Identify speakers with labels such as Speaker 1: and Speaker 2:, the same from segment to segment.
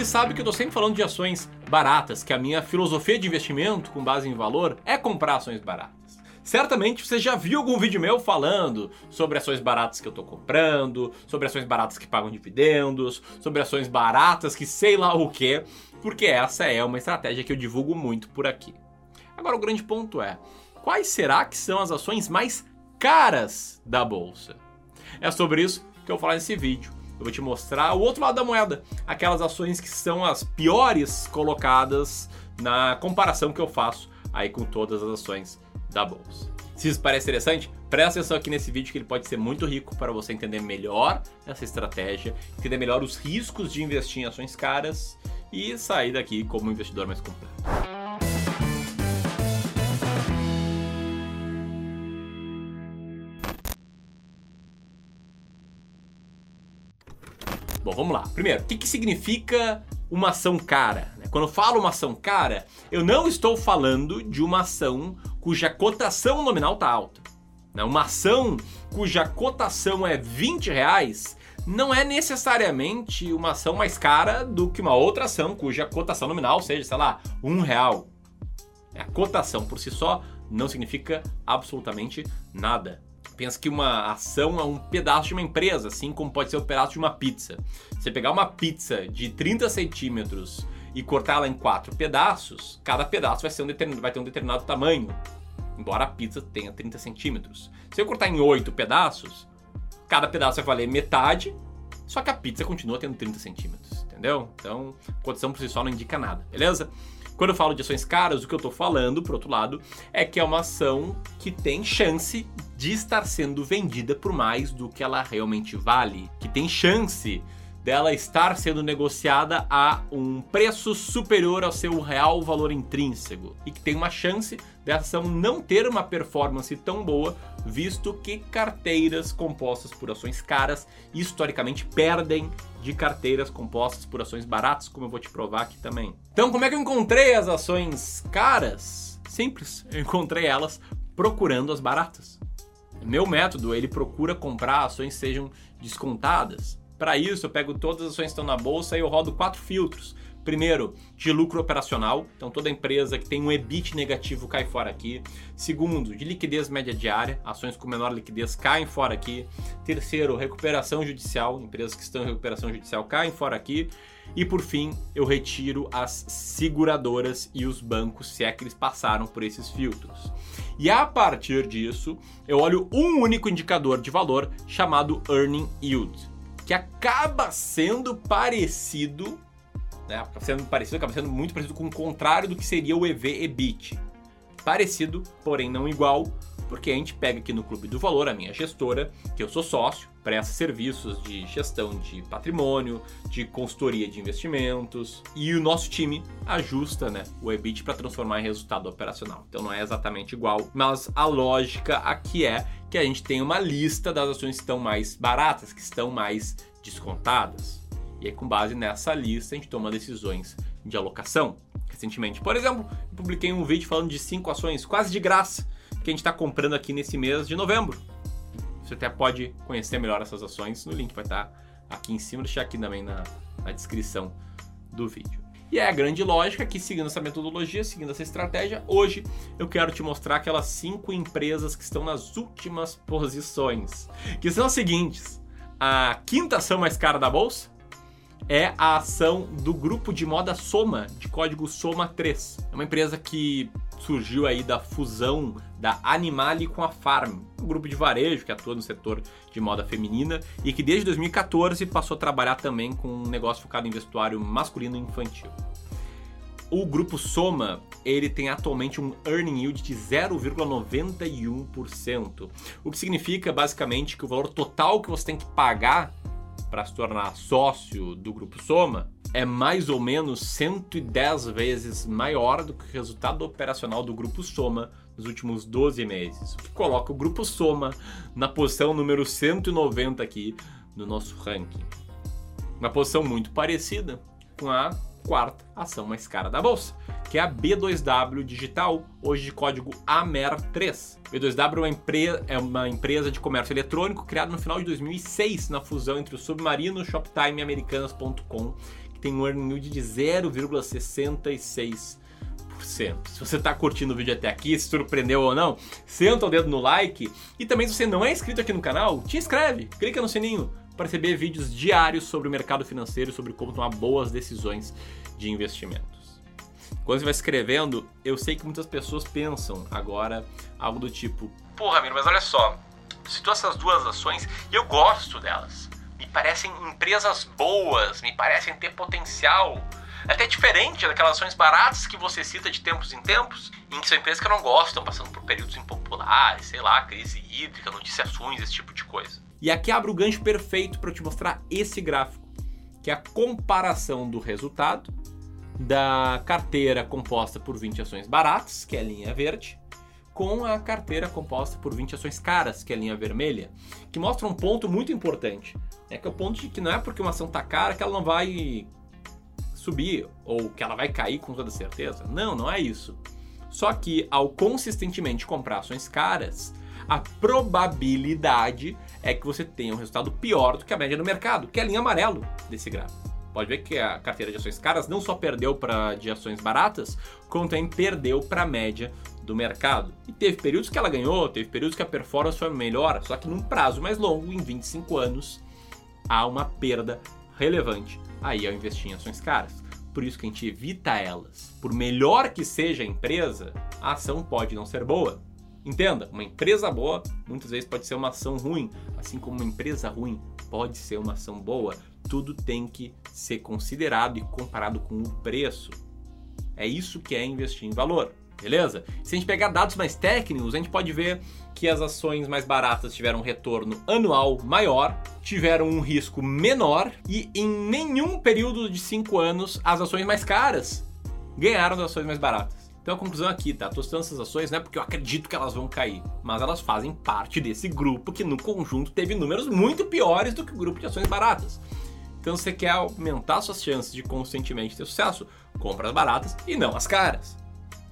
Speaker 1: aqui sabe que eu tô sempre falando de ações baratas, que a minha filosofia de investimento com base em valor é comprar ações baratas. Certamente você já viu algum vídeo meu falando sobre ações baratas que eu tô comprando, sobre ações baratas que pagam dividendos, sobre ações baratas que sei lá o que, porque essa é uma estratégia que eu divulgo muito por aqui. Agora o grande ponto é, quais será que são as ações mais caras da bolsa? É sobre isso que eu vou falar nesse vídeo. Eu vou te mostrar o outro lado da moeda, aquelas ações que são as piores colocadas na comparação que eu faço aí com todas as ações da bolsa. Se isso parece interessante, presta atenção aqui nesse vídeo que ele pode ser muito rico para você entender melhor essa estratégia, entender melhor os riscos de investir em ações caras e sair daqui como um investidor mais completo. Bom, vamos lá. Primeiro, o que, que significa uma ação cara? Quando eu falo uma ação cara, eu não estou falando de uma ação cuja cotação nominal está alta. Né? Uma ação cuja cotação é 20 reais não é necessariamente uma ação mais cara do que uma outra ação cuja cotação nominal seja, sei lá, um real. A cotação por si só não significa absolutamente nada. Pensa que uma ação é um pedaço de uma empresa, assim como pode ser um pedaço de uma pizza. Você pegar uma pizza de 30 centímetros e cortá-la em quatro pedaços, cada pedaço vai, ser um vai ter um determinado tamanho, embora a pizza tenha 30 centímetros. Se eu cortar em oito pedaços, cada pedaço vai valer metade, só que a pizza continua tendo 30 centímetros, entendeu? Então, cotação por si só não indica nada, beleza? Quando eu falo de ações caras, o que eu estou falando, por outro lado, é que é uma ação que tem chance de estar sendo vendida por mais do que ela realmente vale, que tem chance dela estar sendo negociada a um preço superior ao seu real valor intrínseco e que tem uma chance dessa ação não ter uma performance tão boa, visto que carteiras compostas por ações caras historicamente perdem de carteiras compostas por ações baratas, como eu vou te provar aqui também. Então, como é que eu encontrei as ações caras? Simples, eu encontrei elas procurando as baratas. Meu método, ele procura comprar ações que sejam descontadas para isso, eu pego todas as ações que estão na bolsa e eu rodo quatro filtros. Primeiro, de lucro operacional, então toda empresa que tem um EBIT negativo cai fora aqui. Segundo, de liquidez média diária, ações com menor liquidez caem fora aqui. Terceiro, recuperação judicial, empresas que estão em recuperação judicial caem fora aqui. E por fim, eu retiro as seguradoras e os bancos, se é que eles passaram por esses filtros. E a partir disso, eu olho um único indicador de valor chamado Earning Yield que acaba sendo parecido, né? Acaba sendo parecido, acaba sendo muito parecido com o contrário do que seria o EV-EBIT. Parecido, porém não igual, porque a gente pega aqui no Clube do Valor, a minha gestora, que eu sou sócio, presta serviços de gestão de patrimônio, de consultoria de investimentos, e o nosso time ajusta né, o EBIT para transformar em resultado operacional. Então não é exatamente igual, mas a lógica aqui é que a gente tem uma lista das ações que estão mais baratas, que estão mais descontadas. E aí, com base nessa lista, a gente toma decisões de alocação. Recentemente, por exemplo, publiquei um vídeo falando de cinco ações quase de graça que a gente está comprando aqui nesse mês de novembro. Você até pode conhecer melhor essas ações no link, vai estar tá aqui em cima, deixar aqui também na, na descrição do vídeo. E é a grande lógica que, seguindo essa metodologia, seguindo essa estratégia, hoje eu quero te mostrar aquelas cinco empresas que estão nas últimas posições, que são as seguintes: a quinta ação mais cara da bolsa é a ação do grupo de moda Soma, de código Soma 3. É uma empresa que surgiu aí da fusão da Animale com a Farm, um grupo de varejo que atua no setor de moda feminina e que desde 2014 passou a trabalhar também com um negócio focado em vestuário masculino e infantil. O grupo Soma, ele tem atualmente um earning yield de 0,91%, o que significa basicamente que o valor total que você tem que pagar para se tornar sócio do grupo Soma é mais ou menos 110 vezes maior do que o resultado operacional do grupo Soma nos últimos 12 meses. O que coloca o grupo Soma na posição número 190 aqui no nosso ranking. Uma posição muito parecida com a quarta ação mais cara da bolsa, que é a B2W Digital, hoje de código AMER3. B2W é uma, empresa, é uma empresa de comércio eletrônico criada no final de 2006 na fusão entre o Submarino, Shoptime e Americanas.com que tem um earning yield de 0,66%. Se você está curtindo o vídeo até aqui, se surpreendeu ou não, senta o dedo no like. E também, se você não é inscrito aqui no canal, te inscreve, clica no sininho para receber vídeos diários sobre o mercado financeiro, sobre como tomar boas decisões de investimentos. Quando você vai escrevendo, eu sei que muitas pessoas pensam agora algo do tipo: Porra, Ramiro, mas olha só, citou essas duas ações e eu gosto delas. Me parecem empresas boas, me parecem ter potencial. Até diferente daquelas ações baratas que você cita de tempos em tempos, em que são empresas que não gostam, passando por períodos impopulares, sei lá, crise hídrica, noticiações, esse tipo de coisa. E aqui abre o gancho perfeito para te mostrar esse gráfico, que é a comparação do resultado da carteira composta por 20 ações baratas, que é a linha verde, com a carteira composta por 20 ações caras, que é a linha vermelha, que mostra um ponto muito importante. É que é o ponto de que não é porque uma ação está cara que ela não vai subir ou que ela vai cair com toda certeza. Não, não é isso. Só que ao consistentemente comprar ações caras, a probabilidade é que você tenha um resultado pior do que a média do mercado, que é a linha amarelo desse gráfico. Pode ver que a carteira de ações caras não só perdeu para de ações baratas, como também perdeu para a média do mercado. E teve períodos que ela ganhou, teve períodos que a performance foi melhor, só que num prazo mais longo, em 25 anos, há uma perda relevante aí ao investir em ações caras. Por isso que a gente evita elas. Por melhor que seja a empresa, a ação pode não ser boa. Entenda, uma empresa boa muitas vezes pode ser uma ação ruim, assim como uma empresa ruim pode ser uma ação boa. Tudo tem que ser considerado e comparado com o preço. É isso que é investir em valor beleza? Se a gente pegar dados mais técnicos, a gente pode ver que as ações mais baratas tiveram um retorno anual maior, tiveram um risco menor e em nenhum período de 5 anos as ações mais caras ganharam das ações mais baratas. Então a conclusão aqui, tá? Tô essas ações não é porque eu acredito que elas vão cair, mas elas fazem parte desse grupo que no conjunto teve números muito piores do que o grupo de ações baratas. Então se você quer aumentar suas chances de constantemente ter sucesso, compra as baratas e não as caras.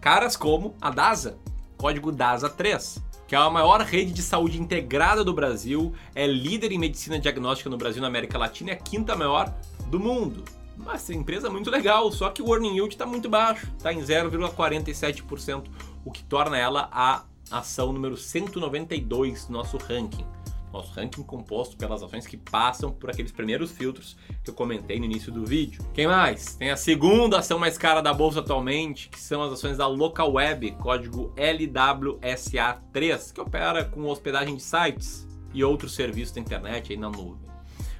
Speaker 1: Caras como a DASA, código DASA3, que é a maior rede de saúde integrada do Brasil, é líder em medicina diagnóstica no Brasil e na América Latina e a quinta maior do mundo. Mas empresa é muito legal, só que o earning yield está muito baixo, está em 0,47%, o que torna ela a ação número 192 do nosso ranking nosso ranking composto pelas ações que passam por aqueles primeiros filtros que eu comentei no início do vídeo. Quem mais? Tem a segunda ação mais cara da bolsa atualmente, que são as ações da Local Web, código LWSA3, que opera com hospedagem de sites e outros serviços da internet aí na nuvem.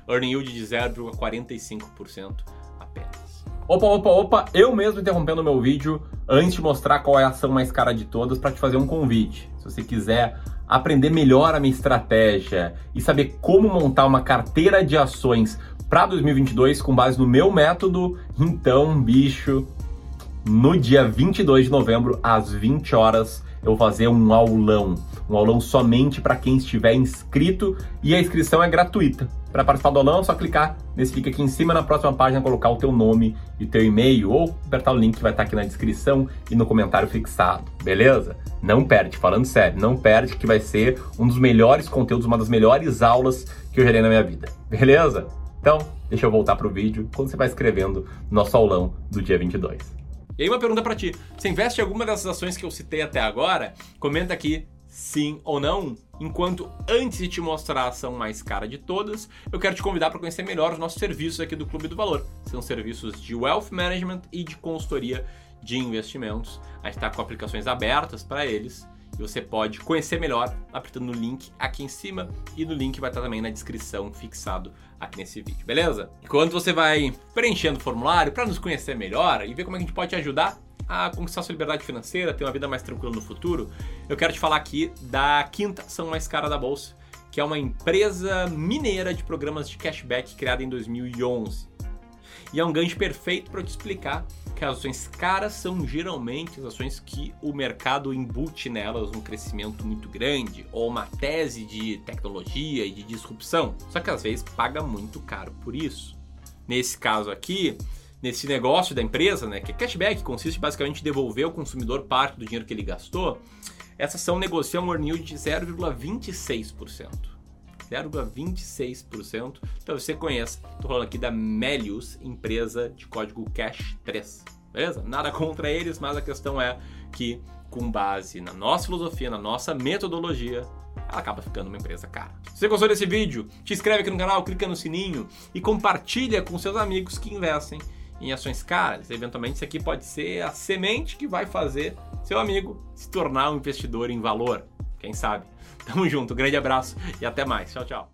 Speaker 1: Earning yield de 0,45% apenas. Opa, opa, opa, eu mesmo interrompendo o meu vídeo antes de mostrar qual é a ação mais cara de todas para te fazer um convite. Se você quiser aprender melhor a minha estratégia e saber como montar uma carteira de ações para 2022 com base no meu método, então, bicho, no dia 22 de novembro, às 20 horas, eu vou fazer um aulão. Um aulão somente para quem estiver inscrito e a inscrição é gratuita. Para participar do aulão é só clicar nesse link aqui em cima na próxima página, colocar o teu nome e teu e-mail ou apertar o link que vai estar aqui na descrição e no comentário fixado, beleza? Não perde, falando sério, não perde que vai ser um dos melhores conteúdos, uma das melhores aulas que eu gerei na minha vida, beleza? Então, deixa eu voltar pro vídeo quando você vai escrevendo nosso aulão do dia 22. E aí uma pergunta para ti, você investe em alguma dessas ações que eu citei até agora? Comenta aqui sim ou não. Enquanto antes de te mostrar a ação mais cara de todas, eu quero te convidar para conhecer melhor os nossos serviços aqui do Clube do Valor. São serviços de wealth management e de consultoria de investimentos. A gente está com aplicações abertas para eles e você pode conhecer melhor apertando no link aqui em cima e no link vai estar também na descrição fixado aqui nesse vídeo, beleza? Enquanto você vai preenchendo o formulário para nos conhecer melhor e ver como é que a gente pode te ajudar, a conquistar sua liberdade financeira, ter uma vida mais tranquila no futuro, eu quero te falar aqui da quinta ação mais cara da bolsa, que é uma empresa mineira de programas de cashback criada em 2011. E é um gancho perfeito para te explicar que as ações caras são geralmente as ações que o mercado embute nelas um crescimento muito grande ou uma tese de tecnologia e de disrupção. Só que às vezes paga muito caro por isso. Nesse caso aqui, nesse negócio da empresa, né, que é cashback, consiste basicamente em devolver ao consumidor parte do dinheiro que ele gastou, essa ação negocia um earn yield de 0,26%. 0,26%. Então você conheça, estou falando aqui da Melius, empresa de código Cash 3. Beleza? Nada contra eles, mas a questão é que, com base na nossa filosofia, na nossa metodologia, ela acaba ficando uma empresa cara. Se você gostou desse vídeo, te inscreve aqui no canal, clica no sininho e compartilha com seus amigos que investem em ações caras. Eventualmente, isso aqui pode ser a semente que vai fazer seu amigo se tornar um investidor em valor. Quem sabe? Tamo junto, grande abraço e até mais. Tchau, tchau.